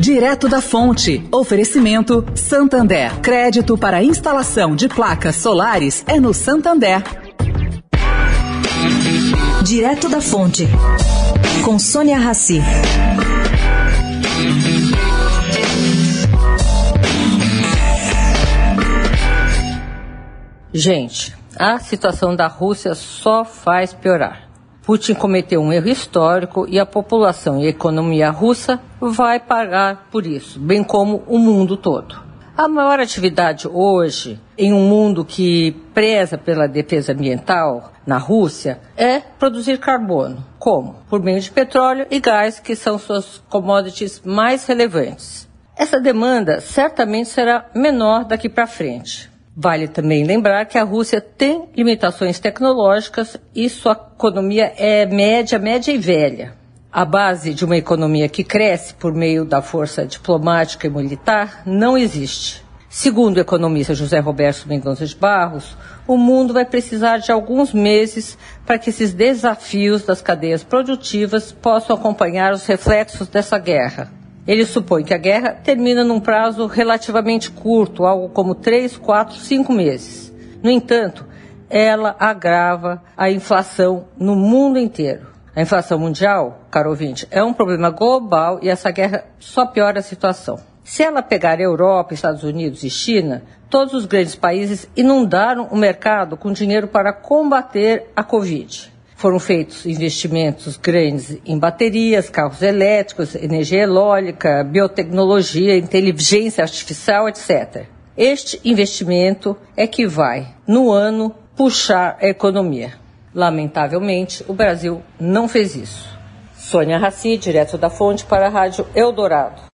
Direto da Fonte. Oferecimento Santander. Crédito para instalação de placas solares é no Santander. Direto da Fonte. Com Sônia Rassi. Gente, a situação da Rússia só faz piorar. Putin cometeu um erro histórico e a população e a economia russa vai pagar por isso, bem como o mundo todo. A maior atividade hoje, em um mundo que preza pela defesa ambiental na Rússia, é produzir carbono. Como? Por meio de petróleo e gás, que são suas commodities mais relevantes. Essa demanda certamente será menor daqui para frente. Vale também lembrar que a Rússia tem limitações tecnológicas e sua economia é média, média e velha. A base de uma economia que cresce por meio da força diplomática e militar não existe. Segundo o economista José Roberto Mendonça de Barros, o mundo vai precisar de alguns meses para que esses desafios das cadeias produtivas possam acompanhar os reflexos dessa guerra. Ele supõe que a guerra termina num prazo relativamente curto, algo como três, quatro, cinco meses. No entanto, ela agrava a inflação no mundo inteiro. A inflação mundial, caro ouvinte, é um problema global e essa guerra só piora a situação. Se ela pegar Europa, Estados Unidos e China, todos os grandes países inundaram o mercado com dinheiro para combater a Covid. Foram feitos investimentos grandes em baterias, carros elétricos, energia eólica, biotecnologia, inteligência artificial, etc. Este investimento é que vai, no ano, puxar a economia. Lamentavelmente, o Brasil não fez isso. Sônia Raci, direto da Fonte, para a Rádio Eldorado.